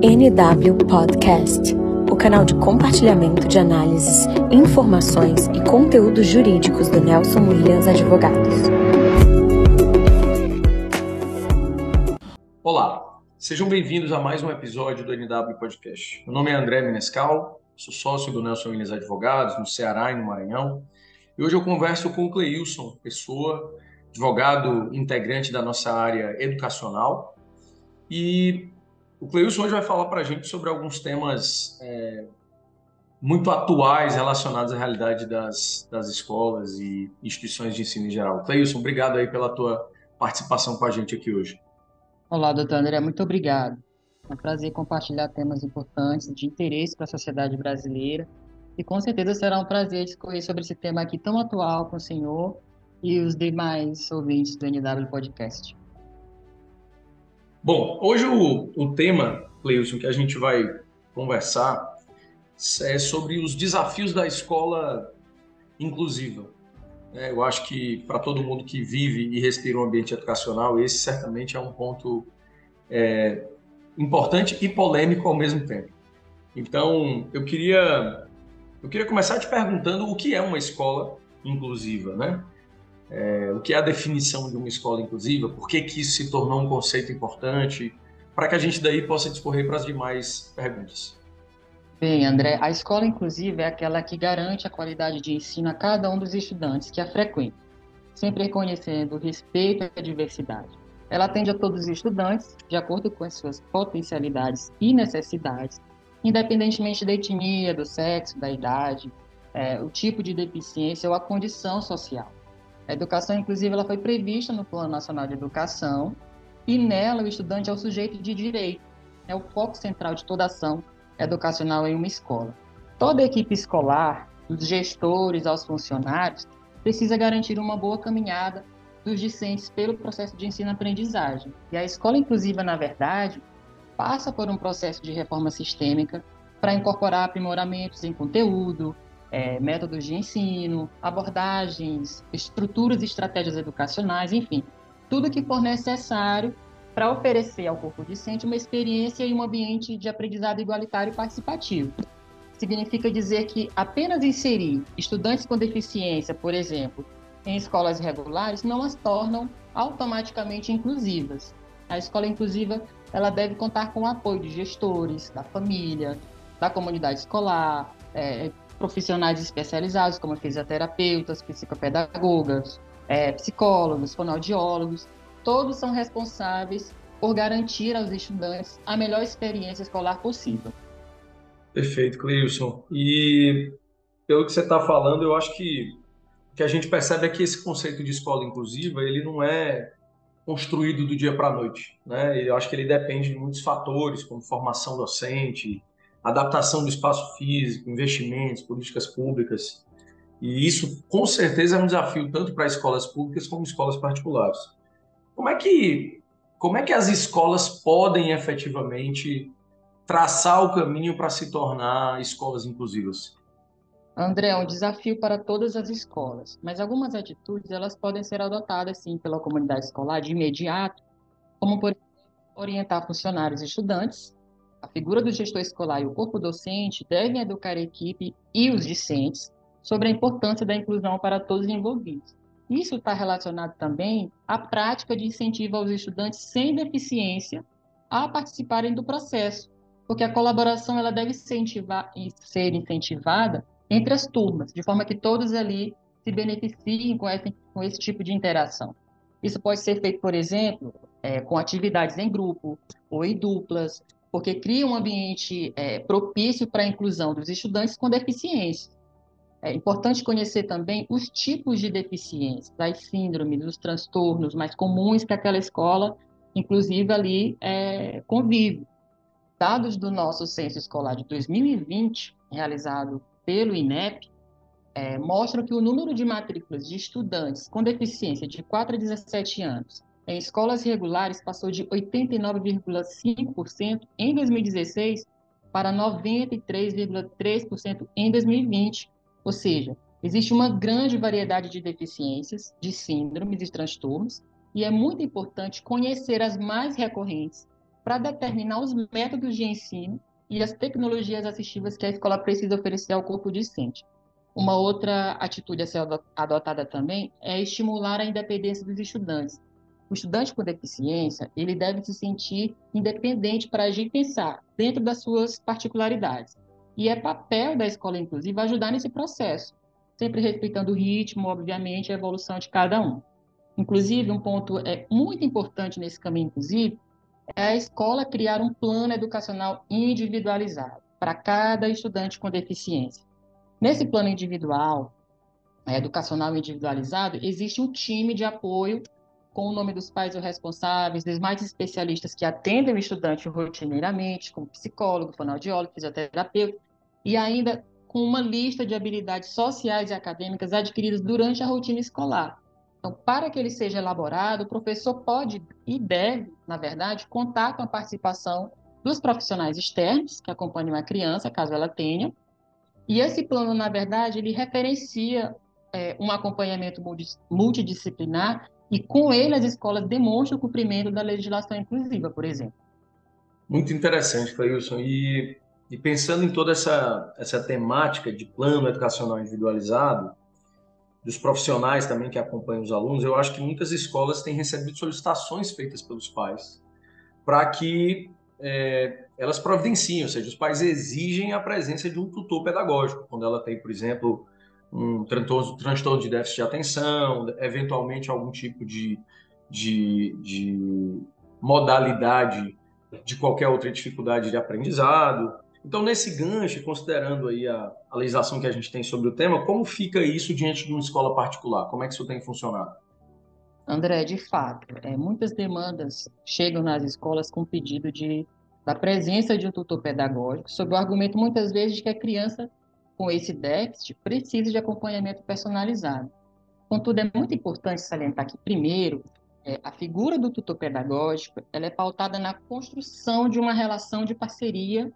NW Podcast, o canal de compartilhamento de análises, informações e conteúdos jurídicos do Nelson Williams Advogados. Olá, sejam bem-vindos a mais um episódio do NW Podcast. Meu nome é André Menescal, sou sócio do Nelson Williams Advogados no Ceará e no Maranhão. E hoje eu converso com o Cleilson Pessoa, advogado integrante da nossa área educacional. E o Cleilson hoje vai falar para a gente sobre alguns temas é, muito atuais relacionados à realidade das, das escolas e instituições de ensino em geral. Cleilson, obrigado aí pela tua participação com a gente aqui hoje. Olá, doutor André, muito obrigado. É um prazer compartilhar temas importantes de interesse para a sociedade brasileira e com certeza será um prazer discorrer sobre esse tema aqui tão atual com o senhor e os demais ouvintes do NW Podcast. Bom, hoje o, o tema, Cleilson, que a gente vai conversar é sobre os desafios da escola inclusiva. É, eu acho que para todo mundo que vive e respira um ambiente educacional, esse certamente é um ponto é, importante e polêmico ao mesmo tempo. Então, eu queria eu queria começar te perguntando o que é uma escola inclusiva, né? É, o que é a definição de uma escola inclusiva, por que, que isso se tornou um conceito importante, para que a gente daí possa discorrer para as demais perguntas. Bem, André, a escola inclusiva é aquela que garante a qualidade de ensino a cada um dos estudantes que a frequentam, sempre reconhecendo o respeito a diversidade. Ela atende a todos os estudantes, de acordo com as suas potencialidades e necessidades, independentemente da etnia, do sexo, da idade, é, o tipo de deficiência ou a condição social. A educação inclusiva ela foi prevista no Plano Nacional de Educação e nela o estudante é o sujeito de direito, é o foco central de toda ação educacional em uma escola. Toda equipe escolar, dos gestores aos funcionários, precisa garantir uma boa caminhada dos discentes pelo processo de ensino-aprendizagem. E a escola inclusiva, na verdade, passa por um processo de reforma sistêmica para incorporar aprimoramentos em conteúdo, é, métodos de ensino, abordagens, estruturas e estratégias educacionais, enfim, tudo que for necessário para oferecer ao corpo docente uma experiência e um ambiente de aprendizado igualitário e participativo. Significa dizer que apenas inserir estudantes com deficiência, por exemplo, em escolas regulares não as tornam automaticamente inclusivas. A escola inclusiva ela deve contar com o apoio de gestores, da família, da comunidade escolar, é, profissionais especializados, como fisioterapeutas, psicopedagogas, é, psicólogos, fonoaudiólogos, todos são responsáveis por garantir aos estudantes a melhor experiência escolar possível. Perfeito, Cleilson. E pelo que você está falando, eu acho que o que a gente percebe é que esse conceito de escola inclusiva, ele não é construído do dia para a noite. Né? Eu acho que ele depende de muitos fatores, como formação docente, adaptação do espaço físico, investimentos, políticas públicas. E isso, com certeza, é um desafio tanto para escolas públicas como escolas particulares. Como é que, como é que as escolas podem efetivamente traçar o caminho para se tornar escolas inclusivas? André, é um desafio para todas as escolas, mas algumas atitudes elas podem ser adotadas sim pela comunidade escolar de imediato, como por orientar funcionários e estudantes a figura do gestor escolar e o corpo docente devem educar a equipe e os discentes sobre a importância da inclusão para todos os envolvidos. Isso está relacionado também à prática de incentivo aos estudantes sem deficiência a participarem do processo, porque a colaboração ela deve incentivar, ser incentivada entre as turmas, de forma que todos ali se beneficiem com esse, com esse tipo de interação. Isso pode ser feito, por exemplo, é, com atividades em grupo ou em duplas, porque cria um ambiente é, propício para a inclusão dos estudantes com deficiência. É importante conhecer também os tipos de deficiência, as síndromes, os transtornos mais comuns que aquela escola, inclusive ali, é, convive. Dados do nosso censo escolar de 2020, realizado pelo INEP, é, mostram que o número de matrículas de estudantes com deficiência de 4 a 17 anos em escolas regulares passou de 89,5% em 2016 para 93,3% em 2020. Ou seja, existe uma grande variedade de deficiências, de síndromes e transtornos, e é muito importante conhecer as mais recorrentes para determinar os métodos de ensino e as tecnologias assistivas que a escola precisa oferecer ao corpo discente. Uma outra atitude a ser adotada também é estimular a independência dos estudantes. O estudante com deficiência, ele deve se sentir independente para agir e pensar dentro das suas particularidades. E é papel da escola inclusiva ajudar nesse processo, sempre respeitando o ritmo, obviamente, a evolução de cada um. Inclusive, um ponto é muito importante nesse caminho inclusive é a escola criar um plano educacional individualizado para cada estudante com deficiência. Nesse plano individual, é, educacional individualizado, existe um time de apoio com o nome dos pais ou responsáveis, dos mais especialistas que atendem o estudante rotineiramente, como psicólogo, fonoaudiólogo, fisioterapeuta, e ainda com uma lista de habilidades sociais e acadêmicas adquiridas durante a rotina escolar. Então, para que ele seja elaborado, o professor pode e deve, na verdade, contar com a participação dos profissionais externos que acompanham a criança, caso ela tenha. E esse plano, na verdade, ele referencia é, um acompanhamento multidisciplinar e, com ele, as escolas demonstram o cumprimento da legislação inclusiva, por exemplo. Muito interessante, Cleilson. E, e pensando em toda essa, essa temática de plano educacional individualizado, dos profissionais também que acompanham os alunos, eu acho que muitas escolas têm recebido solicitações feitas pelos pais para que é, elas providenciem, ou seja, os pais exigem a presença de um tutor pedagógico, quando ela tem, por exemplo, um transtorno de déficit de atenção, eventualmente algum tipo de, de, de modalidade de qualquer outra dificuldade de aprendizado. Então, nesse gancho, considerando aí a, a, legislação que a gente tem sobre o tema, como fica isso diante de uma escola particular? Como é que isso tem funcionado? André, de fato, é, muitas demandas chegam nas escolas com pedido de, da presença de um tutor pedagógico, sob o argumento, muitas vezes, de que a criança com esse déficit precisa de acompanhamento personalizado. Contudo, é muito importante salientar que, primeiro, é, a figura do tutor pedagógico ela é pautada na construção de uma relação de parceria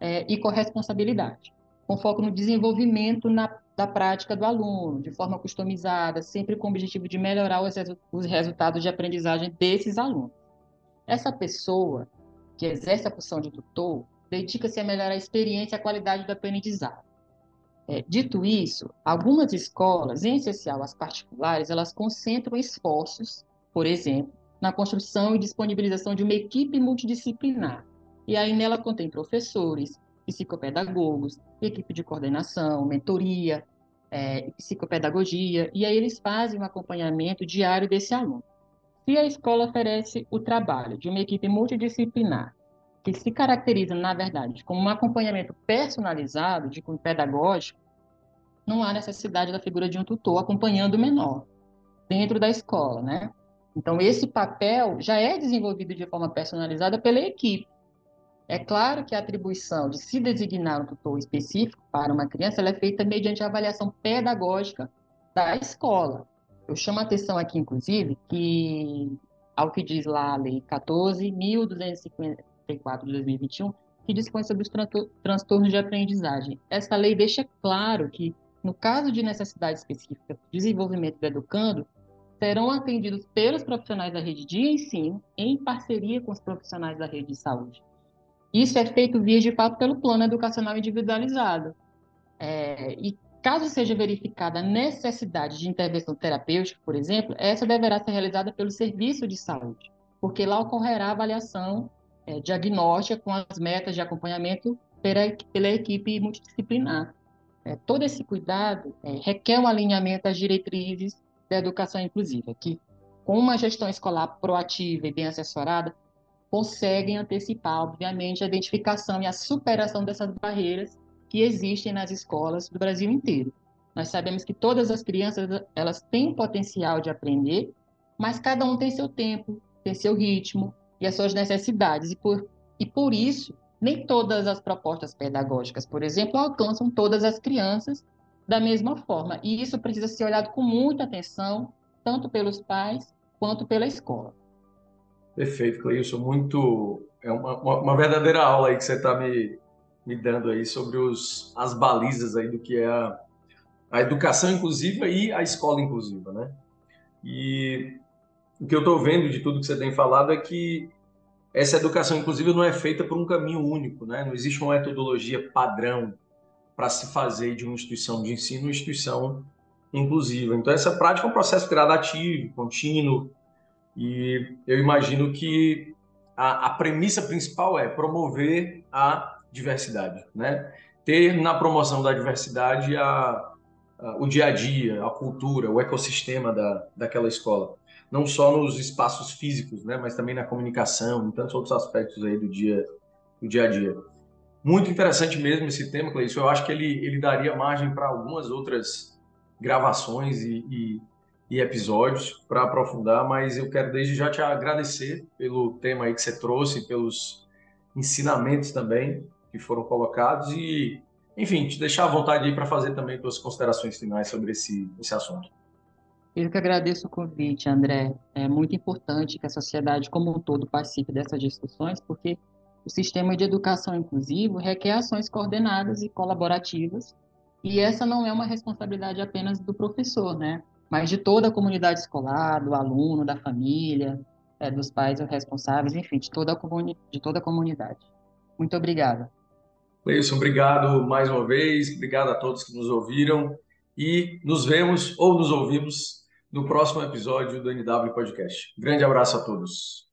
é, e corresponsabilidade, com foco no desenvolvimento na, da prática do aluno, de forma customizada, sempre com o objetivo de melhorar os, os resultados de aprendizagem desses alunos. Essa pessoa que exerce a função de tutor dedica-se a melhorar a experiência e a qualidade do aprendizado. É, dito isso, algumas escolas, em especial as particulares, elas concentram esforços, por exemplo, na construção e disponibilização de uma equipe multidisciplinar, e aí nela contém professores, psicopedagogos, equipe de coordenação, mentoria, é, psicopedagogia, e aí eles fazem um acompanhamento diário desse aluno. Se a escola oferece o trabalho de uma equipe multidisciplinar, que se caracteriza, na verdade, como um acompanhamento personalizado, de cunho pedagógico, não há necessidade da figura de um tutor acompanhando o menor dentro da escola, né? Então, esse papel já é desenvolvido de forma personalizada pela equipe. É claro que a atribuição de se designar um tutor específico para uma criança é feita mediante a avaliação pedagógica da escola. Eu chamo a atenção aqui, inclusive, que, ao que diz lá a Lei 14.254 de 2021, que dispõe sobre os transtornos de aprendizagem. Essa lei deixa claro que, no caso de necessidade específica do desenvolvimento do educando, serão atendidos pelos profissionais da rede de ensino em parceria com os profissionais da rede de saúde. Isso é feito via de fato pelo plano educacional individualizado. É, e caso seja verificada a necessidade de intervenção terapêutica, por exemplo, essa deverá ser realizada pelo serviço de saúde, porque lá ocorrerá avaliação é, diagnóstica com as metas de acompanhamento pela, pela equipe multidisciplinar. É, todo esse cuidado é, requer um alinhamento às diretrizes da educação inclusiva, que com uma gestão escolar proativa e bem assessorada, conseguem antecipar, obviamente, a identificação e a superação dessas barreiras que existem nas escolas do Brasil inteiro. Nós sabemos que todas as crianças elas têm potencial de aprender, mas cada um tem seu tempo, tem seu ritmo e as suas necessidades e por e por isso nem todas as propostas pedagógicas, por exemplo, alcançam todas as crianças da mesma forma. E isso precisa ser olhado com muita atenção, tanto pelos pais quanto pela escola. Perfeito, Cleilson. Muito. É uma, uma, verdadeira aula aí que você está me, me dando aí sobre os, as balizas aí do que é a, a educação inclusiva e a escola inclusiva, né? E o que eu estou vendo de tudo que você tem falado é que essa educação inclusiva não é feita por um caminho único, né? Não existe uma metodologia padrão para se fazer de uma instituição de ensino uma instituição inclusiva. Então, essa prática é um processo gradativo, contínuo, e eu imagino que a, a premissa principal é promover a diversidade, né? Ter na promoção da diversidade a, a, o dia a dia, a cultura, o ecossistema da, daquela escola. Não só nos espaços físicos, né? Mas também na comunicação, em tantos outros aspectos aí do dia, do dia a dia. Muito interessante mesmo esse tema, Cleiton. Eu acho que ele, ele daria margem para algumas outras gravações e, e, e episódios para aprofundar, mas eu quero desde já te agradecer pelo tema aí que você trouxe, pelos ensinamentos também que foram colocados e, enfim, te deixar à vontade aí para fazer também suas considerações finais sobre esse, esse assunto. Eu que agradeço o convite, André. É muito importante que a sociedade como um todo participe dessas discussões, porque o sistema de educação inclusivo requer ações coordenadas e colaborativas, e essa não é uma responsabilidade apenas do professor, né? Mas de toda a comunidade escolar, do aluno, da família, é, dos pais responsáveis, enfim, de toda, a de toda a comunidade. Muito obrigado. Cleison, obrigado mais uma vez, obrigado a todos que nos ouviram e nos vemos ou nos ouvimos no próximo episódio do NW Podcast. Grande abraço a todos.